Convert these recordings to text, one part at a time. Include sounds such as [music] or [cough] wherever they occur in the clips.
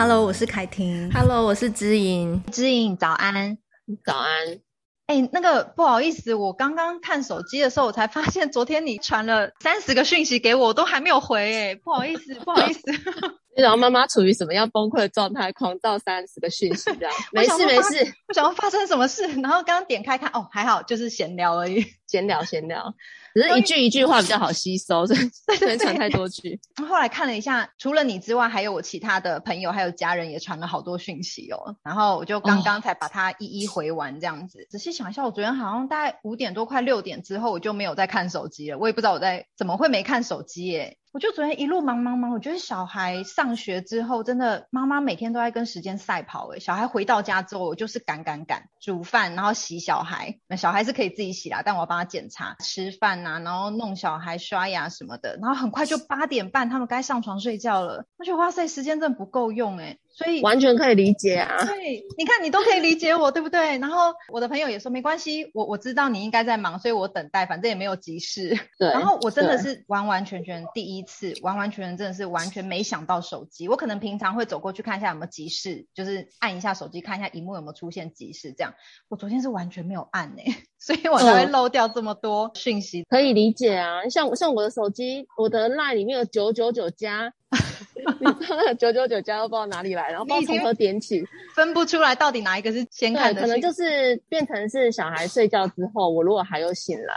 Hello，我是凯婷。Hello，我是知音。知音，早安。早安。哎、欸，那个不好意思，我刚刚看手机的时候，我才发现昨天你传了三十个讯息给我，我都还没有回。哎，不好意思，[laughs] 不好意思。然后妈妈处于什么样崩溃的状态，狂造三十个讯息这样。[laughs] 没事没事，不想要发生什么事。然后刚刚点开看，哦，还好，就是闲聊而已，闲 [laughs] 聊闲聊。只是一句一句话比较好吸收，所以不能传太多句。后来看了一下，除了你之外，还有我其他的朋友还有家人也传了好多讯息哦。然后我就刚刚才把它一一回完，这样子。哦、仔细想一下，我昨天好像大概五点多快六点之后，我就没有再看手机了。我也不知道我在怎么会没看手机耶。我就昨天一路忙忙忙，我觉得小孩上学之后，真的妈妈每天都在跟时间赛跑。诶，小孩回到家之后，我就是赶赶赶，煮饭，然后洗小孩。那小孩是可以自己洗啦，但我要帮他检查吃饭啊，然后弄小孩刷牙什么的。然后很快就八点半，他们该上床睡觉了。我觉得哇塞，时间真的不够用诶。所以完全可以理解啊！对，你看你都可以理解我，对不对？然后我的朋友也说没关系，我我知道你应该在忙，所以我等待，反正也没有急事。对。然后我真的是完完全全第一次，完完全全真的是完全没想到手机。我可能平常会走过去看一下有没有急事，就是按一下手机看一下荧幕有没有出现急事这样。我昨天是完全没有按呢、欸，[laughs] 所以我才会漏掉这么多讯息。嗯、可以理解啊，像像我的手机，我的 LINE 里面有九九九加。你知道那个九九九加都不知道哪里来，然后不知道从何点起，分不出来到底哪一个是先看的。可能就是变成是小孩睡觉之后，我如果还有醒来，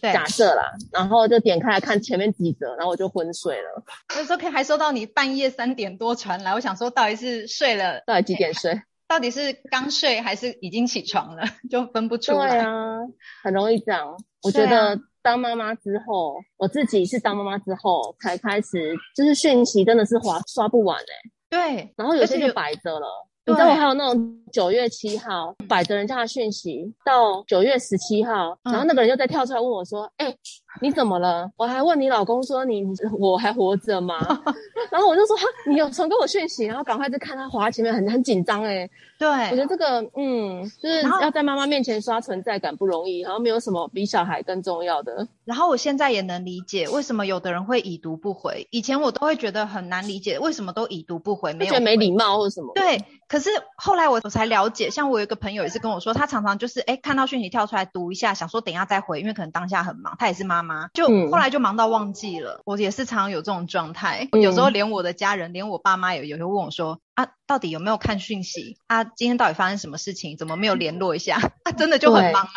对，假设啦，然后就点开来看前面几则，然后我就昏睡了。那时候可以还收到你半夜三点多传来，我想说到底是睡了，到底几点睡？到底是刚睡还是已经起床了？就分不出来。对啊，很容易这样。我觉得。当妈妈之后，我自己是当妈妈之后才开始，就是讯息真的是划刷不完哎、欸。对，然后有些就摆着了。你知道我还有那种九月七号摆着人家的讯息，到九月十七号，然后那个人又再跳出来问我说：“哎、你怎么了？”我还问你老公说：“你我还活着吗？” [laughs] 然后我就说：“哈，你有传给我讯息？”然后赶快就看他滑前面很很紧张哎。对，我觉得这个嗯，就是要在妈妈面前刷存在感不容易，然后没有什么比小孩更重要的。然后我现在也能理解为什么有的人会已读不回，以前我都会觉得很难理解为什么都已读不回，没有觉得没礼貌或者什么。对。可是后来我我才了解，像我有一个朋友也是跟我说，他常常就是哎看到讯息跳出来读一下，想说等一下再回，因为可能当下很忙，他也是妈妈，就后来就忙到忘记了。嗯、我也是常常有这种状态，嗯、有时候连我的家人，连我爸妈也有时候问我说啊，到底有没有看讯息啊？今天到底发生什么事情？怎么没有联络一下？[laughs] 啊，真的就很忙啊。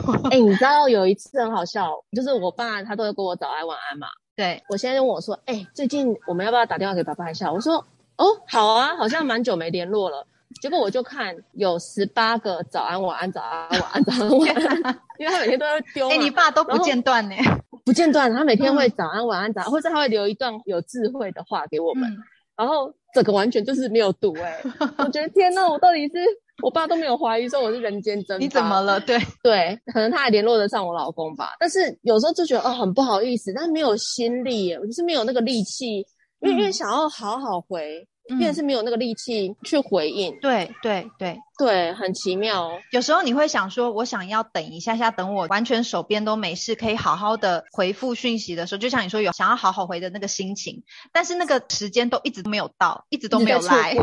[laughs] 哎，你知道有一次很好笑，就是我爸他都会跟我早安晚安嘛。[laughs] 对，我现在就问我说，哎，最近我们要不要打电话给爸爸一下？我说。哦，好啊，好像蛮久没联络了。结果我就看有十八个早安晚安早安晚安早安晚安，[laughs] 因为他每天都要丢。哎、欸，你爸都不间断呢？[laughs] 不间断，他每天会早安晚安早安，或者他会留一段有智慧的话给我们。嗯、然后这个完全就是没有读哎、[laughs] 欸，我觉得天呐，我到底是我爸都没有怀疑说我是人间蒸发。你怎么了？对对，可能他还联络得上我老公吧。但是有时候就觉得哦，很不好意思，但是没有心力，我就是没有那个力气，因为、嗯、因为想要好好回。因为是没有那个力气去回应，嗯、对对对对，很奇妙。有时候你会想说，我想要等一下下，等我完全手边都没事，可以好好的回复讯息的时候，就像你说有想要好好回的那个心情，但是那个时间都一直都没有到，一直都没有来。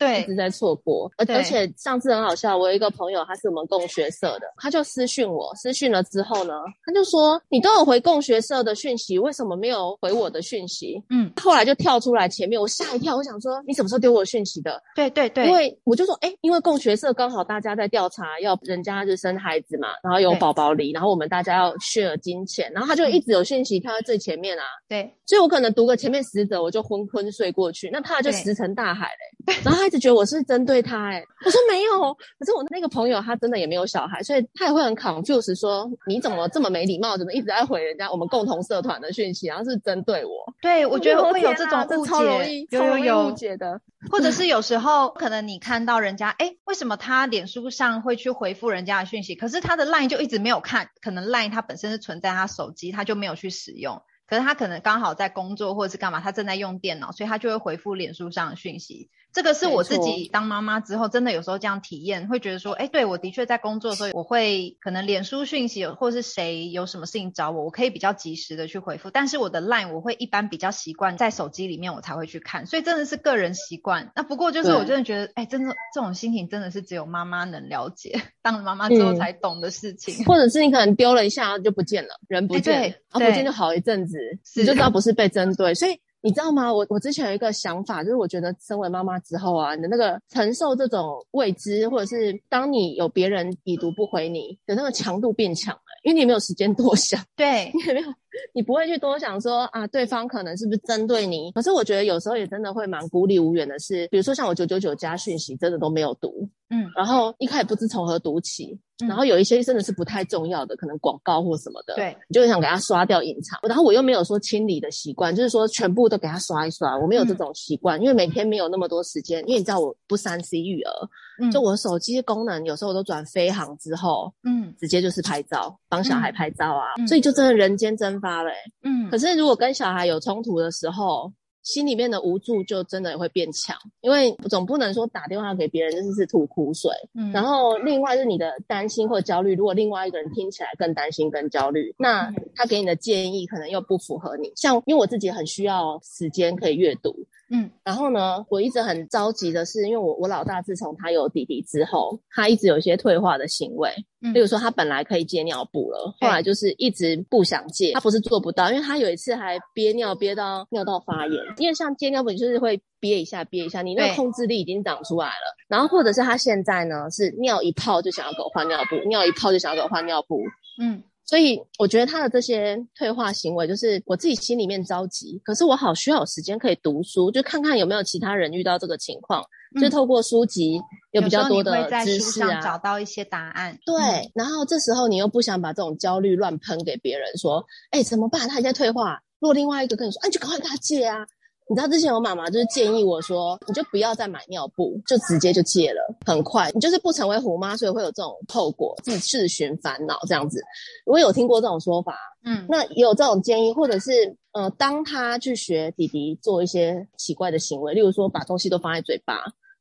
对，一直在错过，而而且上次很好笑，我有一个朋友，他是我们共学社的，他就私讯我，私讯了之后呢，他就说，你都有回共学社的讯息，为什么没有回我的讯息？嗯，后来就跳出来前面，我吓一跳，我想说你什么时候丢我讯息的？对对对，因为我就说，哎，因为共学社刚好大家在调查，要人家就生孩子嘛，然后有宝宝离，然后我们大家要 share 金钱，然后他就一直有讯息跳在最前面啊，对，所以我可能读个前面十则，我就昏昏睡过去，那他就石沉大海嘞，[laughs] 然后他。一直觉得我是针对他哎、欸，我说没有，可是我那个朋友他真的也没有小孩，所以他也会很 confuse 说，你怎么这么没礼貌，怎么一直在回人家我们共同社团的讯息，然后是针对我。对，我觉得会有这种误解，有有有误解的，或者是有时候可能你看到人家，哎，为什么他脸书上会去回复人家的讯息，可是他的 line 就一直没有看，可能 line 他本身是存在他手机，他就没有去使用。可是他可能刚好在工作或者是干嘛，他正在用电脑，所以他就会回复脸书上的讯息。这个是我自己当妈妈之后，真的有时候这样体验，会觉得说，哎，对，我的确在工作的时候，我会可能脸书讯息或是谁有什么事情找我，我可以比较及时的去回复。但是我的 Line 我会一般比较习惯在手机里面我才会去看，所以真的是个人习惯。那不过就是我真的觉得，哎，真的这种心情真的是只有妈妈能了解，[laughs] 当了妈妈之后才懂的事情。嗯、或者是你可能丢了一下就不见了，人不见，然后不见就好一阵子，你就知道不是被针对，所以。你知道吗？我我之前有一个想法，就是我觉得身为妈妈之后啊，你的那个承受这种未知，或者是当你有别人已读不回你的那个强度变强了，因为你也没有时间多想，对，[laughs] 你也没有，你不会去多想说啊，对方可能是不是针对你？可是我觉得有时候也真的会蛮孤立无援的是，比如说像我九九九加讯息，真的都没有读。嗯，然后一开始不知从何读起，嗯、然后有一些真的是不太重要的，可能广告或什么的，对，你就会想给它刷掉隐藏。然后我又没有说清理的习惯，就是说全部都给它刷一刷，我没有这种习惯，嗯、因为每天没有那么多时间。因为你知道我不三 C 育儿，嗯、就我的手机功能有时候我都转飞航之后，嗯，直接就是拍照，帮小孩拍照啊，嗯、所以就真的人间蒸发了、欸。嗯，可是如果跟小孩有冲突的时候，心里面的无助就真的也会变强，因为总不能说打电话给别人就是吐苦水，嗯，然后另外是你的担心或焦虑，如果另外一个人听起来更担心、更焦虑，那他给你的建议可能又不符合你。像因为我自己很需要时间可以阅读。嗯，然后呢，我一直很着急的是，因为我我老大自从他有弟弟之后，他一直有一些退化的行为。嗯，比如说他本来可以戒尿布了，后来就是一直不想戒。他不是做不到，因为他有一次还憋尿憋到尿道发炎。因为像戒尿布，你就是会憋一下憋一下，你那个控制力已经长出来了。然后或者是他现在呢，是尿一泡就想要给我换尿布，尿一泡就想要给我换尿布。嗯。所以我觉得他的这些退化行为，就是我自己心里面着急。可是我好需要有时间可以读书，就看看有没有其他人遇到这个情况，嗯、就透过书籍有比较多的知识啊，找到一些答案。对，嗯、然后这时候你又不想把这种焦虑乱喷给别人，说，哎，怎么办？他还在退化。如果另外一个跟你说，哎，你就赶快跟他戒啊。你知道之前我妈妈就是建议我说，你就不要再买尿布，就直接就戒了，很快。你就是不成为虎妈，所以会有这种后果，自自寻烦恼这样子。我有听过这种说法，嗯，那也有这种建议，或者是呃，当他去学弟弟做一些奇怪的行为，例如说把东西都放在嘴巴。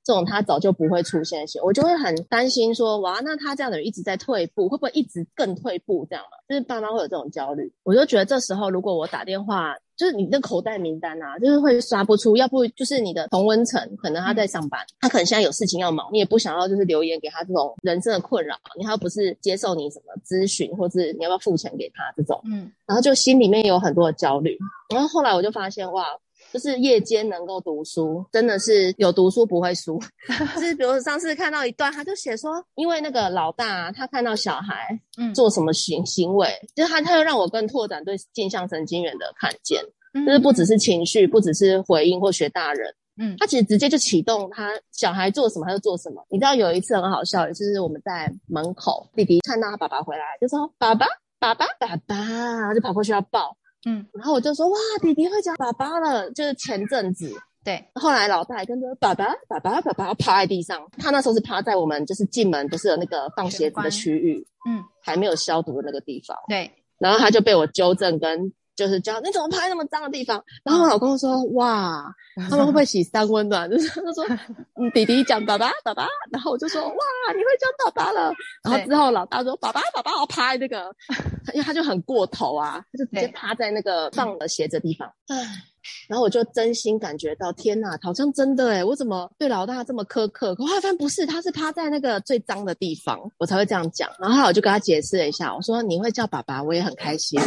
这种他早就不会出现些，我就会很担心说，哇，那他这样的人一直在退步，会不会一直更退步？这样嘛，就是爸妈会有这种焦虑。我就觉得这时候如果我打电话，就是你的口袋名单啊，就是会刷不出，要不就是你的同温层，可能他在上班，他可能现在有事情要忙，你也不想要就是留言给他这种人生的困扰，你还不是接受你什么咨询，或是你要不要付钱给他这种，嗯，然后就心里面有很多的焦虑。然后后来我就发现，哇。就是夜间能够读书，真的是有读书不会输。[laughs] 就是比如上次看到一段，他就写说，因为那个老大他看到小孩嗯做什么行行为，嗯、就是他他又让我更拓展对镜像神经元的看见，嗯、就是不只是情绪，不只是回应或学大人，嗯，他其实直接就启动他小孩做什么他就做什么。你知道有一次很好笑，就是我们在门口，弟弟看到他爸爸回来，就说爸爸爸爸爸爸，就跑过去要抱。嗯，然后我就说哇，弟弟会讲爸爸了，就是前阵子，对。后来老大还跟着爸爸，爸爸，爸爸趴在地上。他那时候是趴在我们就是进门不是有那个放鞋子的区域，嗯，还没有消毒的那个地方。对。然后他就被我纠正跟。就是叫你怎么拍那么脏的地方？然后我老公说：“哇，他们会不会洗三温暖？” [laughs] 就是他说：“嗯，弟弟讲爸爸，爸爸。”然后我就说：“哇，你会叫爸爸了。”然后之后老大说：“爸爸，爸爸，我拍那个，因为他就很过头啊，他就直接趴在那个放了鞋子的地方。”唉。然后我就真心感觉到，天哪，好像真的诶，我怎么对老大这么苛刻？可后来发现不是，他是趴在那个最脏的地方，我才会这样讲。然后我就跟他解释了一下，我说：“你会叫爸爸，我也很开心。”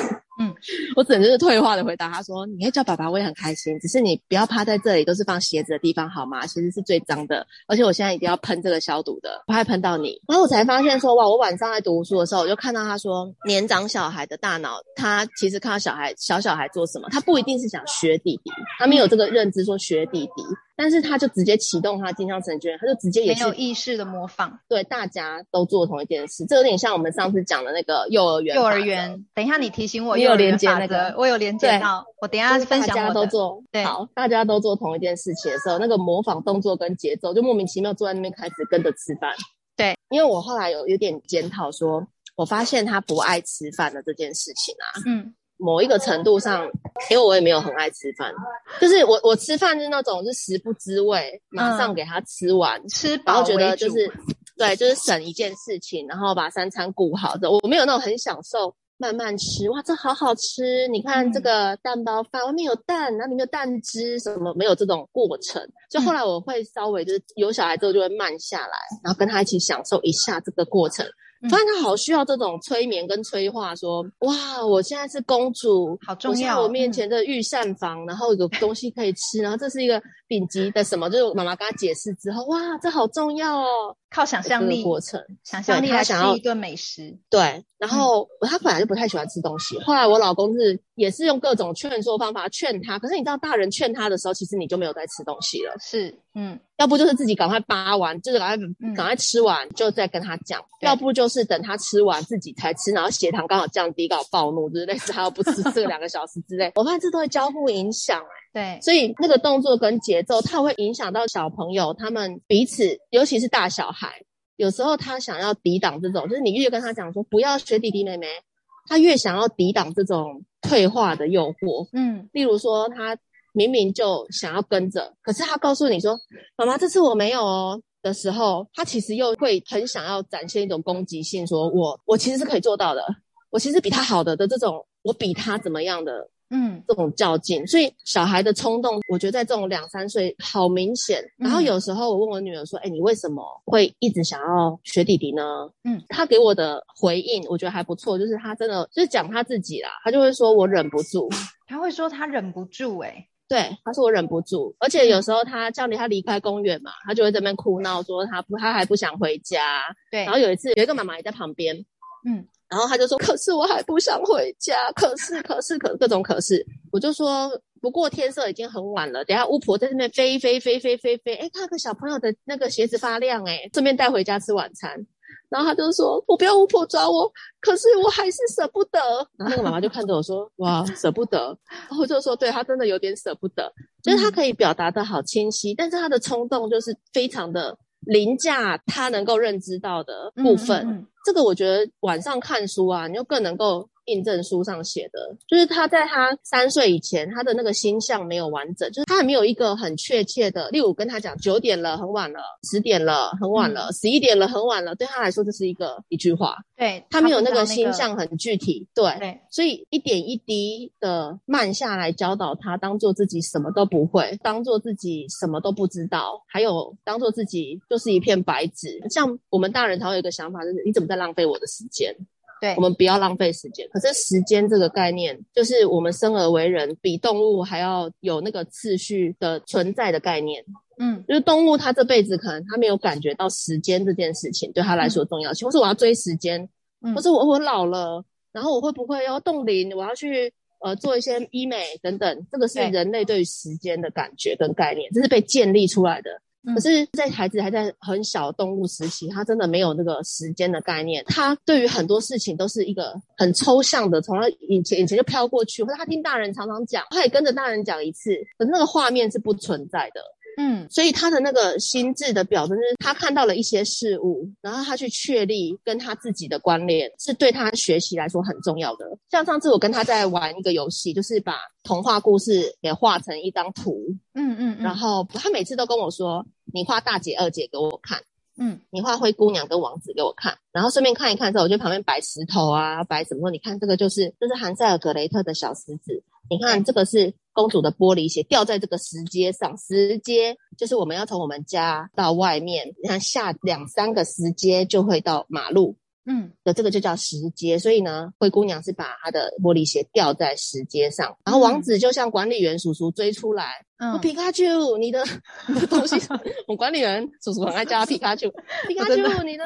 我只能就是退化的回答他说：“你可以叫爸爸，我也很开心。只是你不要趴在这里，都是放鞋子的地方，好吗？其实是最脏的，而且我现在一定要喷这个消毒的，不会喷到你。”然后我才发现说：“哇，我晚上在读书的时候，我就看到他说，年长小孩的大脑，他其实看到小孩小小孩做什么，他不一定是想学弟弟，他没有这个认知说学弟弟。”但是他就直接启动他镜像神经元，他就直接也是没有意识的模仿，对，大家都做同一件事，这有点像我们上次讲的那个幼儿园。幼儿园，等一下你提醒我，你有连接那个，我有连接到，我等一下分享。大家都做，对，好，大家都做同一件事情的时候，那个模仿动作跟节奏，就莫名其妙坐在那边开始跟着吃饭。对，因为我后来有有点检讨说，我发现他不爱吃饭的这件事情啊，嗯。某一个程度上，因为我也没有很爱吃饭，就是我我吃饭是那种是食不知味，马上给他吃完，嗯、吃饱然后觉得就是对，就是省一件事情，然后把三餐顾好的，我没有那种很享受。慢慢吃，哇，这好好吃！你看这个蛋包饭，外面有蛋，然后里面有蛋汁，什么没有这种过程。就后来我会稍微就是有小孩之后就会慢下来，然后跟他一起享受一下这个过程。发现他好需要这种催眠跟催化，说哇，我现在是公主，好重要。我，我面前的御膳房，然后有东西可以吃，然后这是一个顶级的什么？就是妈妈跟他解释之后，哇，这好重要哦。靠想象力过程，想象力来吃一顿美食。对，然后、嗯、他本来就不太喜欢吃东西，后来我老公是也是用各种劝说方法劝他，可是你知道大人劝他的时候，其实你就没有在吃东西了。是，嗯，要不就是自己赶快扒完，就是赶快赶快吃完，就再跟他讲；要不就是等他吃完自己才吃，然后血糖刚好降低，刚好暴怒，就是类似他要不吃这两个小时之类。[laughs] 我发现这都会交互影响、欸。对，所以那个动作跟节奏，它会影响到小朋友他们彼此，尤其是大小孩。有时候他想要抵挡这种，就是你越跟他讲说不要学弟弟妹妹，他越想要抵挡这种退化的诱惑。嗯，例如说他明明就想要跟着，可是他告诉你说妈妈这次我没有哦的时候，他其实又会很想要展现一种攻击性，说我我其实是可以做到的，我其实比他好的的这种，我比他怎么样的。嗯，这种较劲，所以小孩的冲动，我觉得在这种两三岁好明显。然后有时候我问我女儿说：“哎、嗯，你为什么会一直想要学弟弟呢？”嗯，她给我的回应我觉得还不错，就是她真的就是讲她自己啦，她就会说我忍不住，[laughs] 她会说她忍不住、欸，哎，对，她说我忍不住，而且有时候她叫你她离开公园嘛，她就会在那边哭闹说她不，她还不想回家。对，然后有一次有一个妈妈也在旁边，嗯。然后他就说：“可是我还不想回家，可是可是可各种可是。”我就说：“不过天色已经很晚了，等下巫婆在那边飞飞飞飞飞飞，哎，看个小朋友的那个鞋子发亮，哎，顺便带回家吃晚餐。”然后他就说：“我不要巫婆抓我，可是我还是舍不得。”然后那个妈妈就看着我说：“哇，舍不得。”然后我就说：“对，他真的有点舍不得，就是他可以表达的好清晰，但是他的冲动就是非常的。”凌驾他能够认知到的部分，嗯嗯嗯，这个我觉得晚上看书啊，你就更能够。印证书上写的，就是他在他三岁以前，他的那个心象没有完整，就是他还没有一个很确切的。例如跟他讲九点了，很晚了；十点了，很晚了；十一点了，很晚了。对他来说，这是一个一句话。对，他没有那个心象很具体。对，对，所以一点一滴的慢下来教导他，当做自己什么都不会，当做自己什么都不知道，还有当做自己就是一片白纸。像我们大人，常有一个想法，就是你怎么在浪费我的时间？对，我们不要浪费时间。可是时间这个概念，就是我们生而为人，比动物还要有那个次序的存在的概念。嗯，就是动物它这辈子可能它没有感觉到时间这件事情对它来说重要性，或是我要追时间，嗯或是我我老了，然后我会不会要冻龄？我要去呃做一些医美等等，这个是人类对于时间的感觉跟概念，这是被建立出来的。可是，在孩子还在很小的动物时期，他真的没有那个时间的概念。他对于很多事情都是一个很抽象的，从他眼前眼前就飘过去，或者他听大人常常讲，他也跟着大人讲一次，可是那个画面是不存在的。嗯，所以他的那个心智的表征，就是他看到了一些事物，然后他去确立跟他自己的关联，是对他学习来说很重要的。像上次我跟他在玩一个游戏，就是把童话故事给画成一张图，嗯嗯，然后他每次都跟我说：“你画大姐、二姐给我看，嗯，你画灰姑娘跟王子给我看。”然后顺便看一看之后，我就旁边摆石头啊，摆什么？你看这个就是，这是韩塞尔格雷特的小石子。你看这个是公主的玻璃鞋，掉在这个石阶上。石阶就是我们要从我们家到外面，你看下两三个石阶就会到马路，嗯，的这个就叫石阶。所以呢，灰姑娘是把她的玻璃鞋掉在石阶上，然后王子就像管理员叔叔追出来，嗯，皮卡丘，你的 [laughs] 你的东西，我管理员叔叔很爱叫他皮卡丘，皮卡丘，你的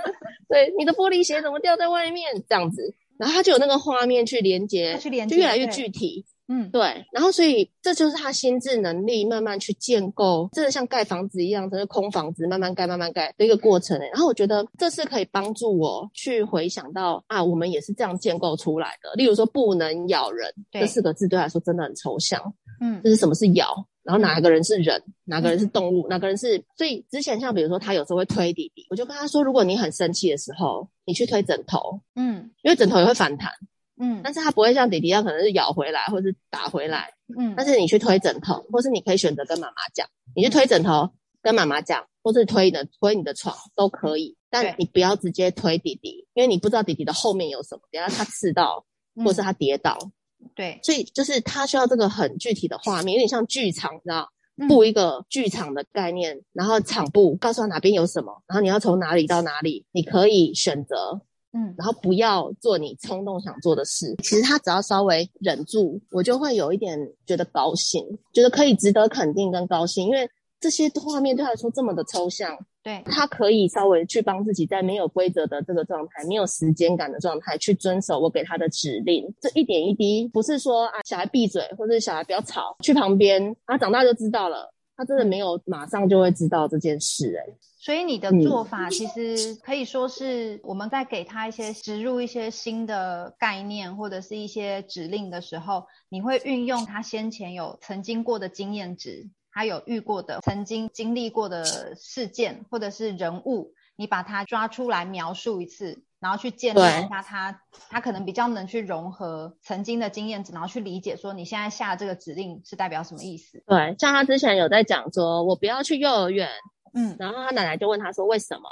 对你的玻璃鞋怎么掉在外面？这样子，然后他就有那个画面去连接，去连接，就越来越具体。嗯，对，然后所以这就是他心智能力慢慢去建构，真的像盖房子一样，真的空房子慢慢盖、慢慢盖的一个过程。然后我觉得这是可以帮助我去回想到啊，我们也是这样建构出来的。例如说，不能咬人这四个字对他来说真的很抽象。嗯，就是什么是咬，然后哪个人是人，哪个人是动物，哪个人是……所以之前像比如说他有时候会推弟弟，我就跟他说，如果你很生气的时候，你去推枕头，嗯，因为枕头也会反弹。嗯，但是他不会像弟弟一样，可能是咬回来或是打回来，嗯，但是你去推枕头，或是你可以选择跟妈妈讲，你去推枕头跟妈妈讲，或是推的推你的床都可以，但你不要直接推弟弟，因为你不知道弟弟的后面有什么，等下他刺到，或是他跌倒，嗯、对，所以就是他需要这个很具体的画面，有点像剧场，你知道，布一个剧场的概念，然后场布告诉他哪边有什么，然后你要从哪里到哪里，你可以选择。嗯，然后不要做你冲动想做的事。其实他只要稍微忍住，我就会有一点觉得高兴，觉得可以值得肯定跟高兴，因为这些画面对他来说这么的抽象。对，他可以稍微去帮自己在没有规则的这个状态、没有时间感的状态去遵守我给他的指令。这一点一滴，不是说啊，小孩闭嘴，或者小孩不要吵，去旁边，他长大就知道了。他真的没有马上就会知道这件事，欸，哎。所以你的做法其实可以说是我们在给他一些植入一些新的概念或者是一些指令的时候，你会运用他先前有曾经过的经验值，他有遇过的曾经经历过的事件或者是人物，你把它抓出来描述一次，然后去建立一下他他可能比较能去融合曾经的经验值，然后去理解说你现在下这个指令是代表什么意思。对，像他之前有在讲说，我不要去幼儿园。嗯，然后他奶奶就问他说：“为什么？”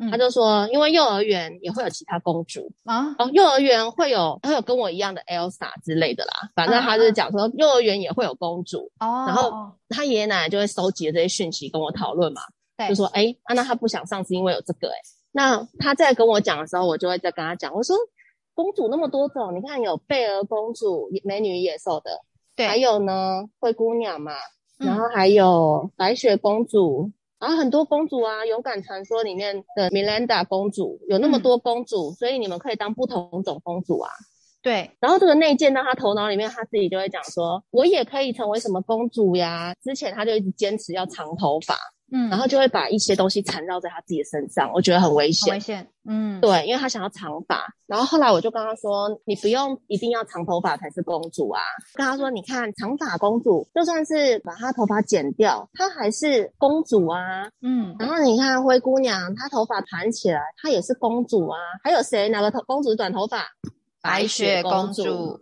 嗯，他就说：“因为幼儿园也会有其他公主啊，哦，幼儿园会有会有跟我一样的 Elsa 之类的啦。反正他就讲说，幼儿园也会有公主哦。然后他爷爷奶奶就会收集这些讯息跟我讨论嘛，就说：“哎，啊，那他不想上是因为有这个哎。那他在跟我讲的时候，我就会再跟他讲，我说公主那么多种，你看有贝儿公主，美女野兽的，对，还有呢灰姑娘嘛，然后还有白雪公主。”然后很多公主啊，勇敢传说里面的米兰达公主有那么多公主，嗯，所以你们可以当不同种公主啊。对。然后这个内建到他头脑里面，他自己就会讲说，我也可以成为什么公主呀？之前他就一直坚持要长头发。嗯，然后就会把一些东西缠绕在他自己的身上，我觉得很危险。危险，嗯，对，因为他想要长发。然后后来我就跟他说，你不用一定要长头发才是公主啊。跟他说，你看长发公主，就算是把她头发剪掉，她还是公主啊。嗯，然后你看灰姑娘，她头发盘起来，她也是公主啊。还有谁？哪个头公主是短头发？白雪公主。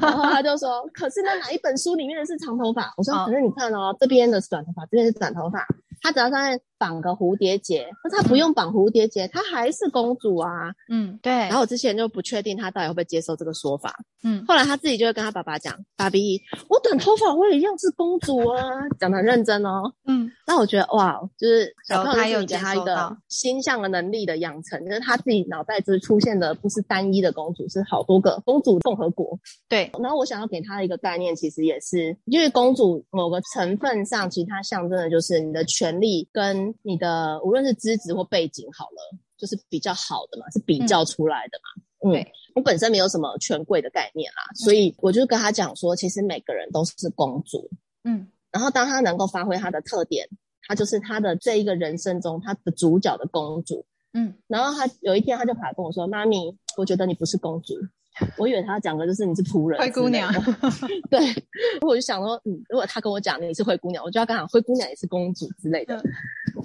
然后他就说，[laughs] 可是那哪一本书里面的是长头发？我说，可是你看哦，这边的是短头发，这边是短头发。他只要上面绑个蝴蝶结，可是她不用绑蝴蝶结，她、嗯、还是公主啊。嗯，对。然后我之前就不确定她到底会不会接受这个说法。嗯，后来她自己就会跟她爸爸讲：“爸比，我短头发我也一样是公主啊。”讲得很认真哦。嗯，那我觉得哇，就是小朋友有给他一个心象的能力的养成，就是他自己脑袋就是出现的不是单一的公主，是好多个公主共和国。对。然后我想要给他的一个概念，其实也是因为公主某个成分上，其实它象征的就是你的权利跟你的无论是资质或背景好了，就是比较好的嘛，是比较出来的嘛。嗯，对，我本身没有什么权贵的概念啦，所以我就跟他讲说，其实每个人都是公主。嗯，然后当他能够发挥他的特点，他就是他的这一个人生中他的主角的公主。嗯，然后他有一天他就跑来跟我说：“妈咪，我觉得你不是公主。”我以为他讲的就是你是仆人，灰姑娘。对，我就想说，嗯，如果他跟我讲你是灰姑娘，我就要跟他讲灰姑娘也是公主之类的。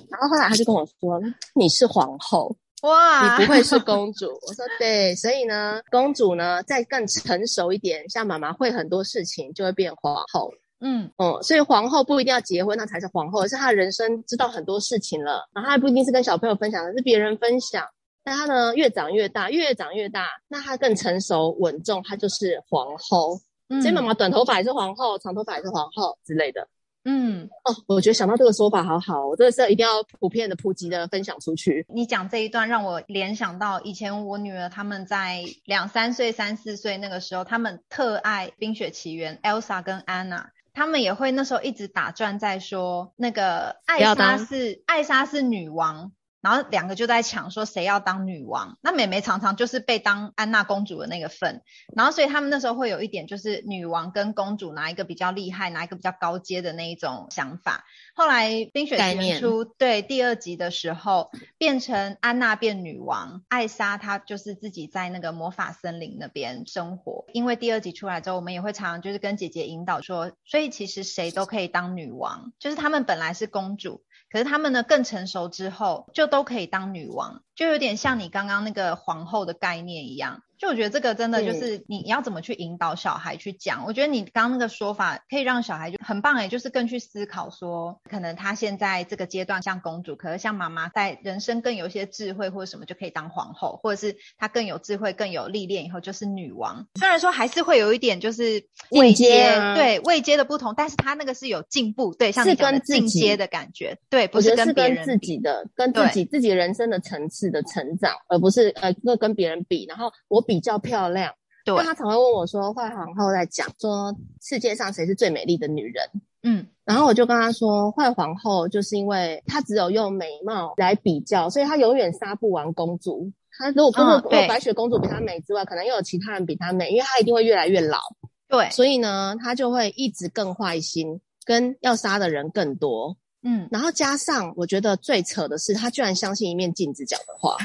然后后来他就跟我说，你是皇后，哇，你不会是公主。我说对，所以呢，公主呢再更成熟一点，像妈妈会很多事情，就会变皇后。嗯嗯，所以皇后不一定要结婚，那才是皇后，而是她的人生知道很多事情了，然后她还不一定是跟小朋友分享，而是别人分享。但他呢，越长越大，越长越大，那他更成熟稳重，他就是皇后。嗯，所以妈妈短头发也是皇后，长头发也是皇后之类的。嗯，哦，我觉得想到这个说法好好，我真的是一定要普遍的、普及的分享出去。你讲这一段让我联想到以前我女儿他们在两三岁、三四岁那个时候，他们特爱《冰雪奇缘》，Elsa 跟 Anna，他们也会那时候一直打转在说那个艾莎是艾莎是女王。然后两个就在抢说谁要当女王，那妹妹常常就是被当安娜公主的那个份，然后所以他们那时候会有一点就是女王跟公主哪一个比较厉害，哪一个比较高阶的那一种想法。后来《冰雪奇缘》出对第二集的时候，变成安娜变女王，艾莎她就是自己在那个魔法森林那边生活。因为第二集出来之后，我们也会常常就是跟姐姐引导说，所以其实谁都可以当女王，就是他们本来是公主。可是他们呢，更成熟之后，就都可以当女王，就有点像你刚刚那个皇后的概念一样。就我觉得这个真的就是你要怎么去引导小孩去讲。我觉得你刚刚那个说法可以让小孩就很棒诶，就是更去思考说，可能他现在这个阶段像公主，可是像妈妈在人生更有一些智慧或者什么就可以当皇后，或者是他更有智慧、更有历练以后就是女王。虽然说还是会有一点就是未阶、啊，对未阶的不同，但是他那个是有进步，对，像你讲的进阶的感觉，对，不是跟别人自己的，跟自己自己人生的层次的成长，而不是呃，那跟别人比，然后我。比较漂亮，对，他常会问我说：“坏皇后在讲说世界上谁是最美丽的女人？”嗯，然后我就跟他说：“坏皇后就是因为她只有用美貌来比较，所以她永远杀不完公主。她如果公主，如果白雪公主比她美之外，可能又有其他人比她美，因为她一定会越来越老。对，所以呢，她就会一直更坏心，跟要杀的人更多。嗯，然后加上我觉得最扯的是，她居然相信一面镜子讲的话。”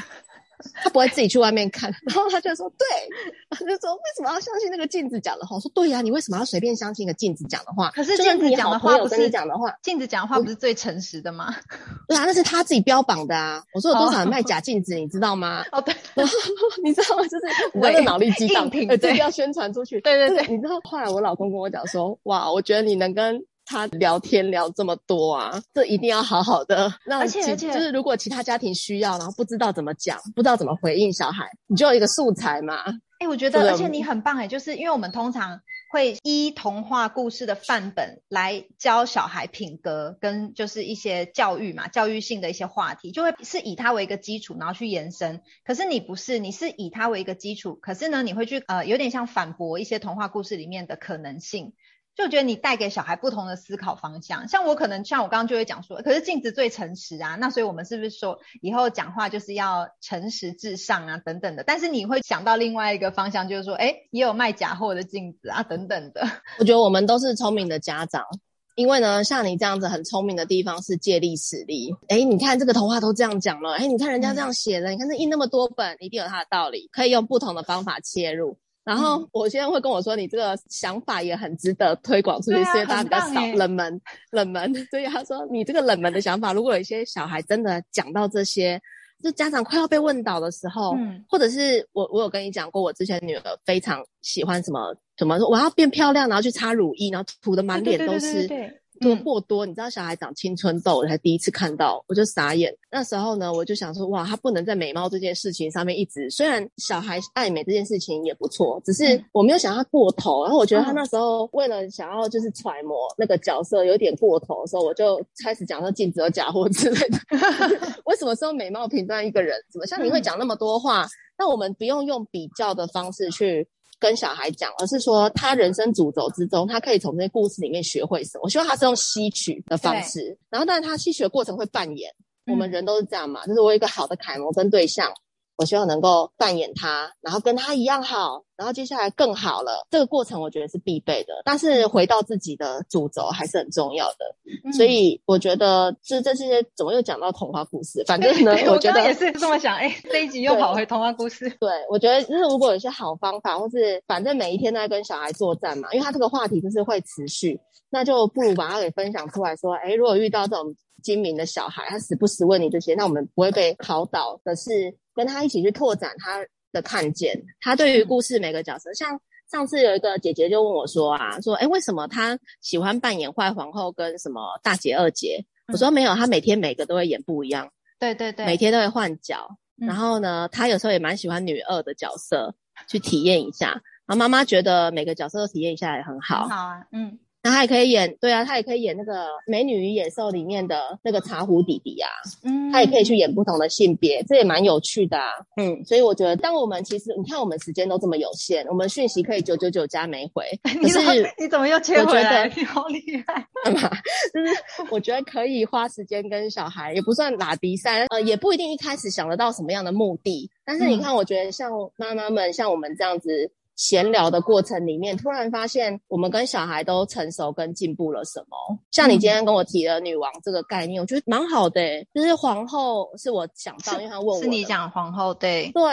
[laughs] 他不会自己去外面看，[laughs] 然后他就说：“对，他就说为什么要相信那个镜子讲的话？”我说：“对呀、啊，你为什么要随便相信一个镜子讲的话？可是镜子讲的话不是你讲的话，镜子讲的话不是最诚实的吗？[laughs] 对啊，那是他自己标榜的啊！我说有多少人卖假镜子，oh. 你知道吗？哦，对，然后你知道吗？就是你知道脑力激荡，对，这个要宣传出去。对对对，你知道后来我老公跟我讲说：“哇，我觉得你能跟。”他聊天聊这么多啊，这一定要好好的让。而且而且，就是如果其他家庭需要，然后不知道怎么讲，不知道怎么回应小孩，你就有一个素材嘛。哎、欸，我觉得，而且你很棒哎，就是因为我们通常会依童话故事的范本来教小孩品格，跟就是一些教育嘛，教育性的一些话题，就会是以它为一个基础，然后去延伸。可是你不是，你是以它为一个基础，可是呢，你会去呃，有点像反驳一些童话故事里面的可能性。就觉得你带给小孩不同的思考方向，像我可能像我刚刚就会讲说，可是镜子最诚实啊，那所以我们是不是说以后讲话就是要诚实至上啊，等等的？但是你会想到另外一个方向，就是说，哎，也有卖假货的镜子啊，等等的。[laughs] 我觉得我们都是聪明的家长，因为呢，像你这样子很聪明的地方是借力使力。哎，你看这个童话都这样讲了，哎，你看人家这样写的，嗯、你看这印那么多本，一定有它的道理，可以用不同的方法切入。然后我现在会跟我说，你这个想法也很值得推广出去，因为大家比较少冷门，冷门。所以他说，你这个冷门的想法，如果有一些小孩真的讲到这些，就家长快要被问倒的时候，嗯，或者是我我有跟你讲过，我之前女儿非常喜欢什么什么，我要变漂亮，然后去擦乳液，然后涂的满脸都是。对对对对对多过多，你知道小孩长青春痘，我才第一次看到，我就傻眼。那时候呢，我就想说，哇，他不能在美貌这件事情上面一直。虽然小孩爱美这件事情也不错，只是我没有想要他过头。然后我觉得他那时候为了想要就是揣摩那个角色有点过头的时候，我就开始讲说镜子有假货之类的。[laughs] [laughs] 为什么说美貌评断一个人？怎么像你会讲那么多话？那我们不用用比较的方式去。跟小孩讲，而是说他人生主轴之中，他可以从这些故事里面学会什么。我希望他是用吸取的方式，然后，但是他吸取的过程会扮演。嗯、我们人都是这样嘛，就是我有一个好的楷模跟对象。我希望能够扮演他，然后跟他一样好，然后接下来更好了。这个过程我觉得是必备的，但是回到自己的主轴还是很重要的。嗯、所以我觉得这这些怎么又讲到童话故事？反正呢，[laughs] 我觉得我也是这么想。哎，这一集又跑回童话故事。[laughs] 对，我觉得就是如果有一些好方法，或是反正每一天都在跟小孩作战嘛，因为他这个话题就是会持续，那就不如把它给分享出来说，哎，如果遇到这种精明的小孩，他时不时问你这些，那我们不会被考倒可是。跟他一起去拓展他的看见，他对于故事每个角色，像上次有一个姐姐就问我说啊，说诶为什么他喜欢扮演坏皇后跟什么大姐二姐？我说没有，他每天每个都会演不一样，对对对，每天都会换角。然后呢，他有时候也蛮喜欢女二的角色去体验一下。然后妈妈觉得每个角色都体验一下也很好，好啊，嗯。那他也可以演，对啊，他也可以演那个《美女与野兽》里面的那个茶壶弟弟啊，嗯，他也可以去演不同的性别，这也蛮有趣的啊，嗯，所以我觉得，当我们其实你看我们时间都这么有限，我们讯息可以九九九加没回，可是你怎么又切回来？你好厉害，[laughs] 就是我觉得可以花时间跟小孩，也不算打比赛，呃，也不一定一开始想得到什么样的目的，但是你看，我觉得像妈妈们，像我们这样子。闲聊的过程里面，突然发现我们跟小孩都成熟跟进步了什么。像你今天跟我提的女王这个概念，嗯、我觉得蛮好的、欸。就是皇后是我想到，因为他问我，是你讲皇后对对。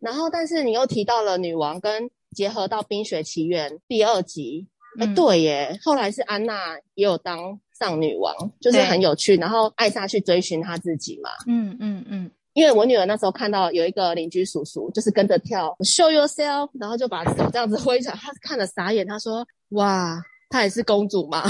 然后，但是你又提到了女王，跟结合到《冰雪奇缘》第二集，哎、嗯欸，对耶。后来是安娜也有当上女王，就是很有趣。然后艾莎去追寻她自己嘛，嗯嗯嗯。因为我女儿那时候看到有一个邻居叔叔，就是跟着跳 Show yourself，然后就把手这样子挥着，她看了傻眼，她说：“哇，她也是公主吗？”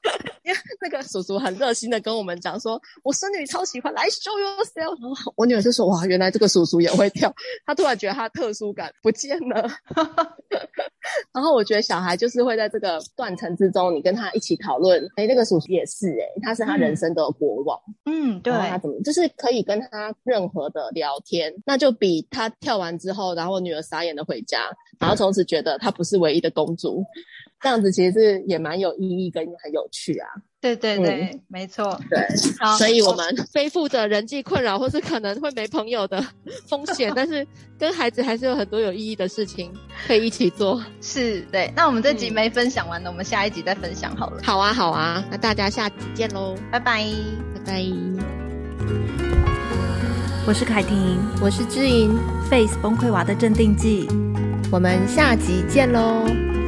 [laughs] 因 [laughs] 为那个叔叔很热心的跟我们讲说：“我孙女超喜欢，来 Show yourself。”然后我女儿就说：“哇，原来这个叔叔也会跳。”她突然觉得她特殊感不见了。[laughs] 然后我觉得小孩就是会在这个断层之中，你跟他一起讨论，哎，那个叔叔也是哎，他是他人生的国王，嗯，对，他怎么就是可以跟他任何的聊天，那就比他跳完之后，然后我女儿傻眼的回家，然后从此觉得她不是唯一的公主，这样子其实是也蛮有意义跟很有趣啊。对对对，嗯、没错。对，所以我们背负着人际困扰或是可能会没朋友的 [laughs] 风险，但是跟孩子还是有很多有意义的事情可以一起做。是，对。那我们这集没分享完的，嗯、我们下一集再分享好了。好啊，好啊。那大家下集见喽，拜拜，拜拜。我是凯婷，我是知盈，Face 崩溃娃的镇定剂。我们下集见喽。